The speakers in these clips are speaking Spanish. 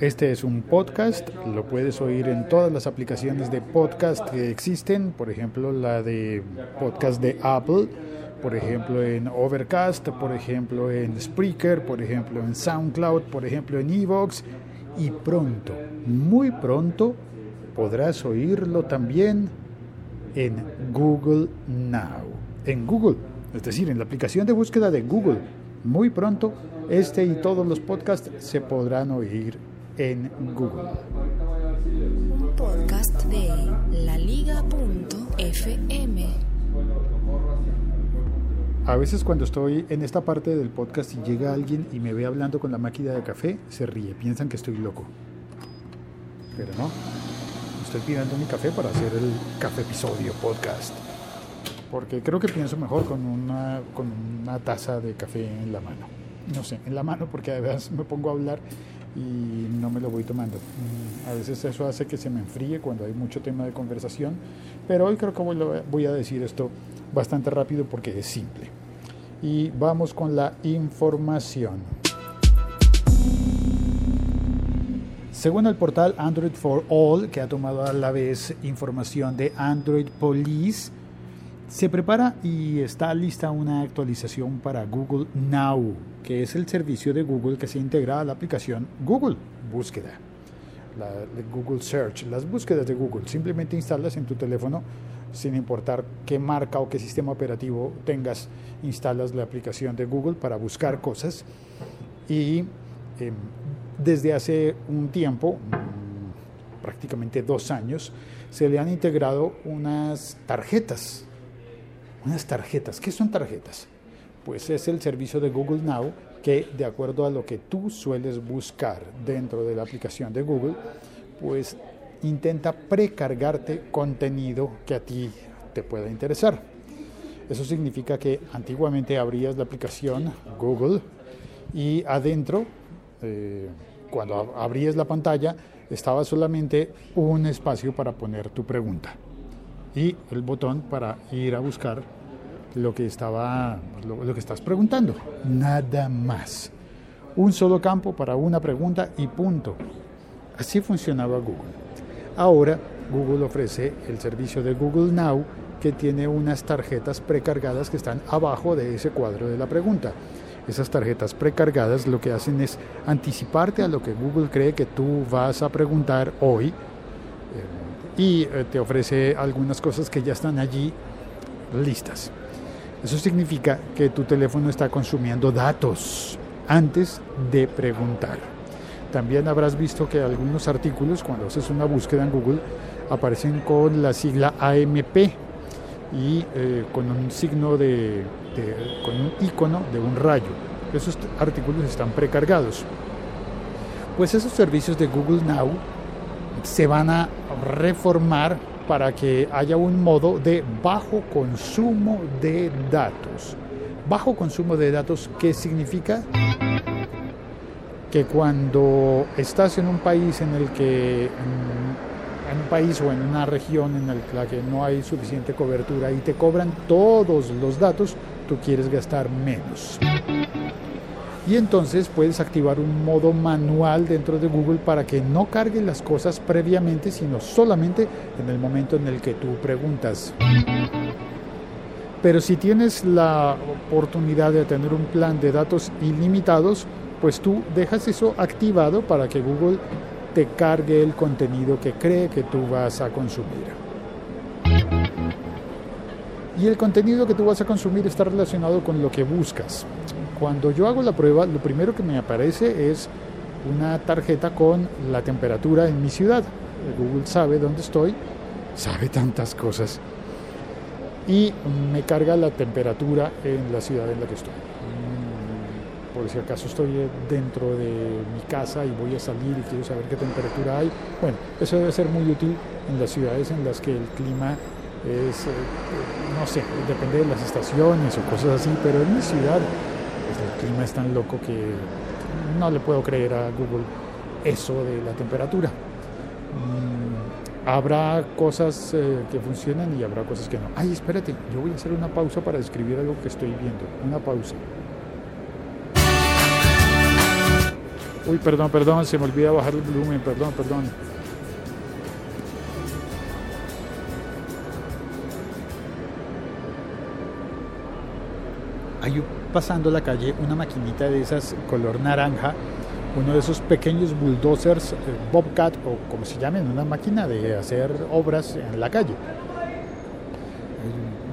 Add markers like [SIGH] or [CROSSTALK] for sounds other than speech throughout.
Este es un podcast, lo puedes oír en todas las aplicaciones de podcast que existen, por ejemplo la de podcast de Apple, por ejemplo en Overcast, por ejemplo en Spreaker, por ejemplo en SoundCloud, por ejemplo en Evox y pronto, muy pronto podrás oírlo también en Google Now, en Google, es decir, en la aplicación de búsqueda de Google. Muy pronto este y todos los podcasts se podrán oír en Google. Un podcast de laliga.fm. A veces cuando estoy en esta parte del podcast y llega alguien y me ve hablando con la máquina de café, se ríe, piensan que estoy loco. Pero no, estoy pidiendo mi café para hacer el café episodio podcast. Porque creo que pienso mejor con una, con una taza de café en la mano. No sé, en la mano porque además me pongo a hablar y no me lo voy tomando. Mm, a veces eso hace que se me enfríe cuando hay mucho tema de conversación, pero hoy creo que voy a decir esto bastante rápido porque es simple. Y vamos con la información. Según el portal Android for All, que ha tomado a la vez información de Android Police, se prepara y está lista una actualización para Google Now, que es el servicio de Google que se integra a la aplicación Google Búsqueda, Google Search, las búsquedas de Google. Simplemente instalas en tu teléfono, sin importar qué marca o qué sistema operativo tengas, instalas la aplicación de Google para buscar cosas. Y em, desde hace un tiempo, mm, prácticamente dos años, se le han integrado unas tarjetas unas tarjetas. ¿Qué son tarjetas? Pues es el servicio de Google Now que de acuerdo a lo que tú sueles buscar dentro de la aplicación de Google, pues intenta precargarte contenido que a ti te pueda interesar. Eso significa que antiguamente abrías la aplicación Google y adentro, eh, cuando abrías la pantalla, estaba solamente un espacio para poner tu pregunta y el botón para ir a buscar lo que, estaba, lo, que estás preguntando. Nada más. Un solo campo para una pregunta y punto. Así funcionaba Google. Ahora Google ofrece el servicio de Google Now que tiene unas tarjetas precargadas que están abajo de ese cuadro de la pregunta. Esas tarjetas precargadas lo que hacen es anticiparte a lo que Google cree que tú vas a preguntar hoy y eh, te ofrece algunas cosas que ya están allí listas. Eso significa que tu teléfono está consumiendo datos antes de preguntar. También habrás visto que algunos artículos, cuando haces una búsqueda en Google, aparecen con la sigla AMP y eh, con un signo de, con un icono de un rayo. Esos artículos están precargados. Pues esos servicios de Google Now se van a reformar para que haya un modo de bajo consumo de datos. Bajo consumo de datos, ¿qué significa? Que cuando estás en un país en el que, en un país o en una región en la que no hay suficiente cobertura y te cobran todos los datos, tú quieres gastar menos y entonces puedes activar un modo manual dentro de Google para que no cargue las cosas previamente, sino solamente en el momento en el que tú preguntas. Pero si tienes la oportunidad de tener un plan de datos ilimitados, pues tú dejas eso activado para que Google te cargue el contenido que cree que tú vas a consumir. Y el contenido que tú vas a consumir está relacionado con lo que buscas. Cuando yo hago la prueba, lo primero que me aparece es una tarjeta con la temperatura en mi ciudad. Google sabe dónde estoy, sabe tantas cosas. Y me carga la temperatura en la ciudad en la que estoy. Mm, por si acaso estoy dentro de mi casa y voy a salir y quiero saber qué temperatura hay. Bueno, eso debe ser muy útil en las ciudades en las que el clima es, eh, no sé, depende de las estaciones o cosas así, pero en mi ciudad clima es tan loco que no le puedo creer a Google eso de la temperatura. Mm, habrá cosas eh, que funcionan y habrá cosas que no. Ay, espérate, yo voy a hacer una pausa para describir algo que estoy viendo. Una pausa. Uy, perdón, perdón, se me olvida bajar el volumen, perdón, perdón. Pasando la calle una maquinita de esas color naranja, uno de esos pequeños bulldozers, eh, Bobcat o como se llamen, una máquina de hacer obras en la calle.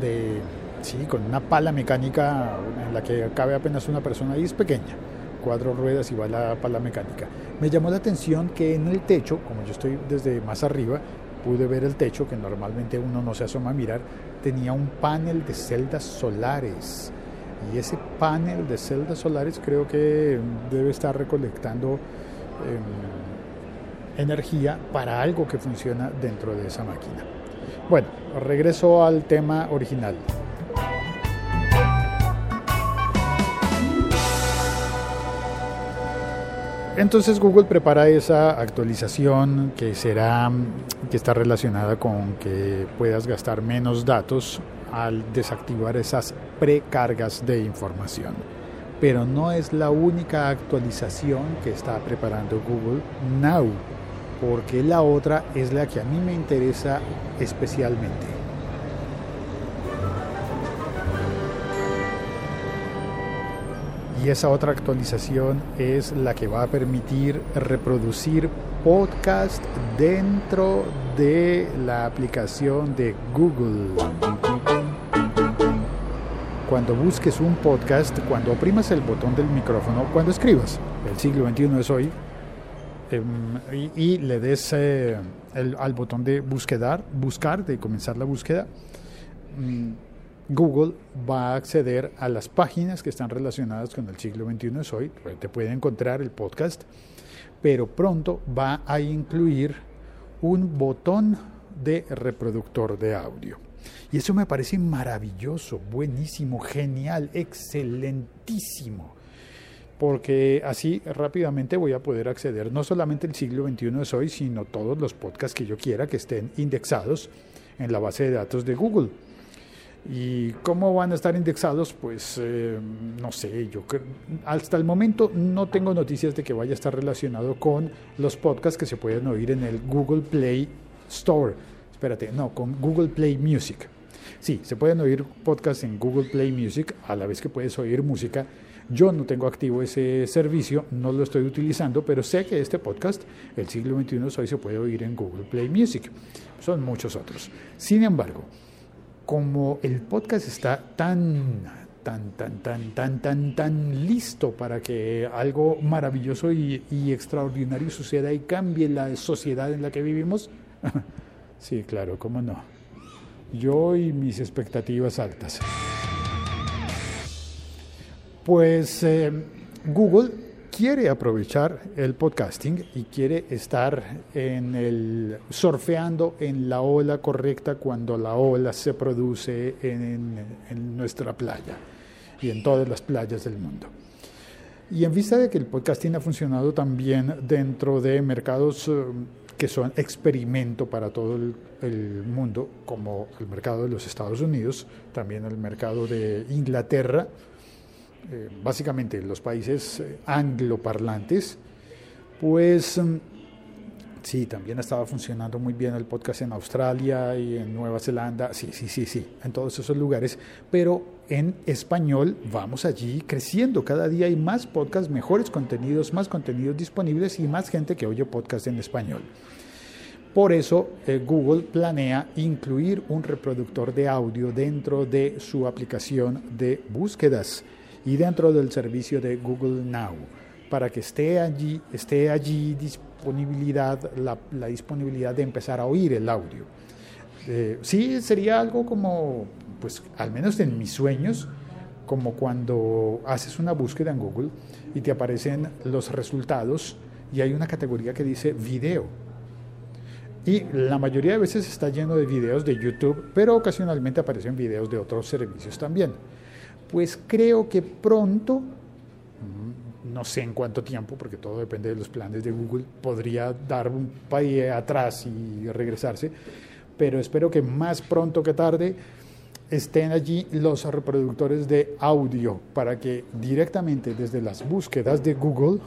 De, sí, con una pala mecánica en la que cabe apenas una persona y es pequeña cuatro ruedas y va la pala mecánica. Me llamó la atención que en el techo, como yo estoy desde más arriba, pude ver el techo, que normalmente uno no se asoma a mirar, tenía un panel de celdas solares. Y ese panel de celdas solares creo que debe estar recolectando em, energía para algo que funciona dentro de esa máquina. Bueno, regreso al tema original. Entonces Google prepara esa actualización que será que está relacionada con que puedas gastar menos datos al desactivar esas precargas de información. Pero no es la única actualización que está preparando Google Now, porque la otra es la que a mí me interesa especialmente. y esa otra actualización es la que va a permitir reproducir podcast dentro de la aplicación de Google. Cuando busques un podcast, cuando oprimas el botón del micrófono, cuando escribas, el siglo XXI es hoy, em, y, le des eh, al botón de búsqueda, buscar, de comenzar la búsqueda, mm, Google va a acceder a las páginas que están relacionadas con el siglo XXI es hoy, te puede encontrar el podcast, pero pronto va a incluir un botón de reproductor de audio. Y eso me parece maravilloso, buenísimo, genial, excelentísimo, porque así rápidamente voy a poder acceder no solamente el siglo XXI es hoy, sino todos los podcasts que yo quiera que estén indexados en la base de datos de Google. ¿Y cómo van a estar indexados? Pues eh, no sé, yo hasta el momento no tengo noticias de que vaya a estar relacionado con los podcasts que se pueden oír en el Google Play Store. Espérate, no, con Google Play Music. Sí, se pueden oír podcasts en Google Play Music a la vez que puedes oír música. Yo no tengo activo ese servicio, no lo estoy utilizando, pero sé que este podcast, El siglo XXI hoy, se puede oír en Google Play Music. Son muchos otros. Sin embargo, como el podcast está tan, tan, tan, tan, tan, tan, tan listo para que algo maravilloso y, extraordinario suceda y cambie la sociedad en la que vivimos, [LAUGHS] sí, claro, cómo no. Yo y mis expectativas altas. Pues eh, Google quiere aprovechar el podcasting y quiere estar en el surfeando en la ola correcta cuando la ola se produce en, nuestra playa y en todas las playas del mundo. Y en vista de que el podcasting ha funcionado también dentro de mercados eh, que son experimento para todo el, mundo, como el mercado de los Estados Unidos, también el mercado de Inglaterra, eh, básicamente los países eh, angloparlantes, pues mm, sí, también estaba funcionando muy bien el podcast en Australia y en Nueva Zelanda, sí, sí, sí, sí, en todos esos lugares, pero en español vamos allí creciendo, cada día hay más podcasts, mejores contenidos, más contenidos disponibles y más gente que oye podcast en español. Por eso eh, Google planea incluir un reproductor de audio dentro de su aplicación de búsquedas y dentro del servicio de Google Now para que esté allí, esté allí disponibilidad, la, disponibilidad de empezar a oír el audio. Eh, sí, sería algo como, pues al menos en mis sueños, como cuando haces una búsqueda en Google y te aparecen los resultados y hay una categoría que dice video. Y la mayoría de veces está lleno de videos de YouTube, pero ocasionalmente aparecen videos de otros servicios también pues creo que pronto, no sé en cuánto tiempo, porque todo depende de los planes de Google, podría dar un país atrás y regresarse, pero espero que más pronto que tarde estén allí los reproductores de audio para que directamente desde las búsquedas de Google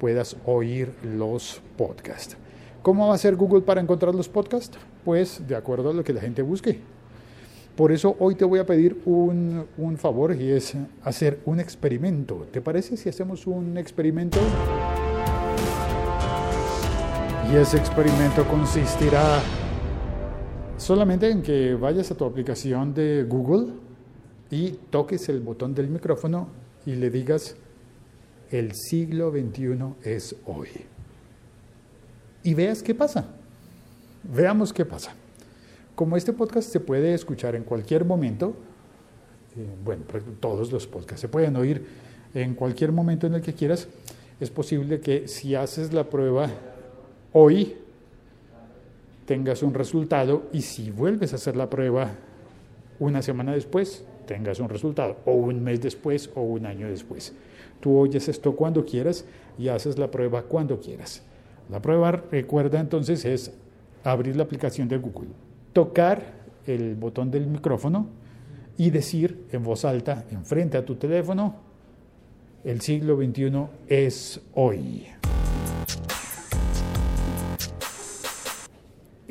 puedas oír los podcasts. ¿Cómo va a ser Google para encontrar los podcasts? Pues de acuerdo a lo que la gente busque. Por eso hoy te voy a pedir un, un, favor y es hacer un experimento. ¿Te parece si hacemos un experimento? Y ese experimento consistirá solamente en que vayas a tu aplicación de Google y toques el botón del micrófono y le digas, el siglo XXI es hoy. Y veas qué pasa. Veamos qué pasa. Como este podcast se puede escuchar en cualquier momento, eh, bueno, todos los podcasts se pueden oír en cualquier momento en el que quieras, es posible que si haces la prueba hoy, tengas un resultado y si vuelves a hacer la prueba una semana después, tengas un resultado, o un mes después o un año después. Tú oyes esto cuando quieras y haces la prueba cuando quieras. La prueba, recuerda entonces, es abrir la aplicación de Google, tocar el botón del micrófono y decir en voz alta, enfrente a tu teléfono, el siglo XXI es hoy.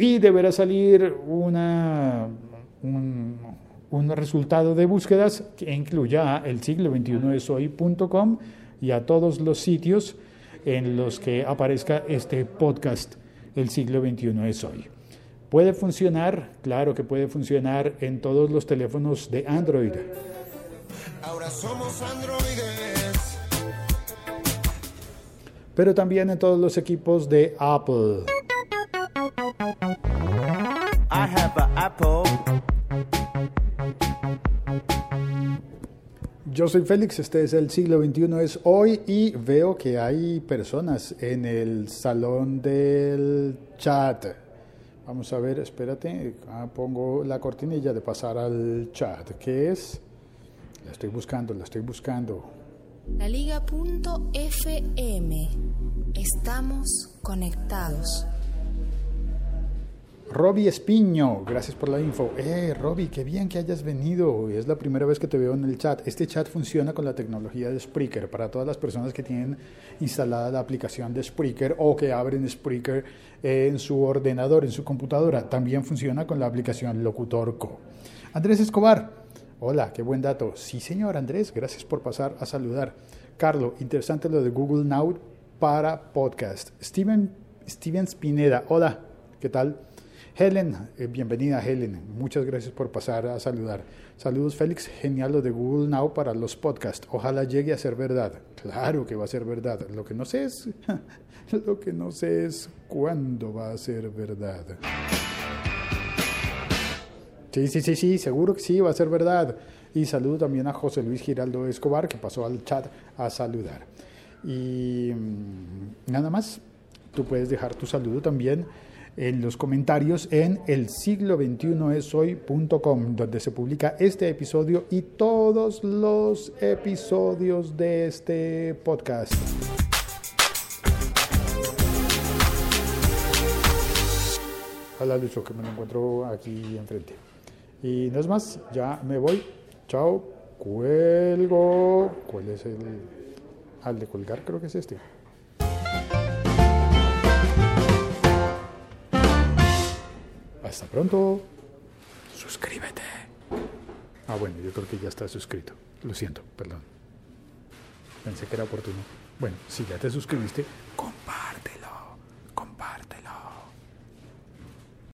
y deberá salir una, un, un, resultado de búsquedas que incluya el siglo 21 es hoy.com y a todos los sitios en los que aparezca este podcast El siglo 21 es hoy. ¿Puede funcionar? Claro que puede funcionar en todos los teléfonos de Android. Ahora somos androides. Pero también en todos los equipos de Apple. Yo soy Félix, este es el siglo XXI, es hoy y veo que hay personas en el salón del chat. Vamos a ver, espérate, ah, pongo la cortinilla de pasar al chat. ¿Qué es? La estoy buscando, la estoy buscando. La Liga.fm. Estamos conectados. Robbie Espiño, gracias por la info. Eh, Robbie, qué bien que hayas venido. Es la primera vez que te veo en el chat. Este chat funciona con la tecnología de Spreaker. Para todas las personas que tienen instalada la aplicación de Spreaker o que abren Spreaker en su ordenador, en su computadora, también funciona con la aplicación Locutor Co. Andrés Escobar, hola, qué buen dato. Sí, señor Andrés, gracias por pasar a saludar. Carlos, interesante lo de Google Now para podcast. Steven, Steven Spineda, hola, ¿qué tal? Helen, eh, bienvenida Helen, muchas gracias por pasar a saludar. Saludos Félix, genial lo de Google Now para los podcasts. Ojalá llegue a ser verdad. Claro que va a ser verdad. Lo que no sé es, [LAUGHS] lo que no sé es cuándo va a ser verdad. Sí, sí, sí, sí, seguro que sí, va a ser verdad. Y saludo también a José Luis Giraldo Escobar, que pasó al chat a saludar. Y mm, nada más, tú puedes dejar tu saludo también en los comentarios en el siglo 21 es hoy.com, donde se publica este episodio y todos los episodios de este podcast. Hola Lucho, que me lo encuentro aquí enfrente. Y no es más, ya me voy. Chao, cuelgo. ¿Cuál es el...? Al de colgar creo que es este. Hasta pronto. Suscríbete. Ah, bueno, yo creo que ya está suscrito. Lo siento, perdón. Pensé que era oportuno. Bueno, si ya te suscribiste,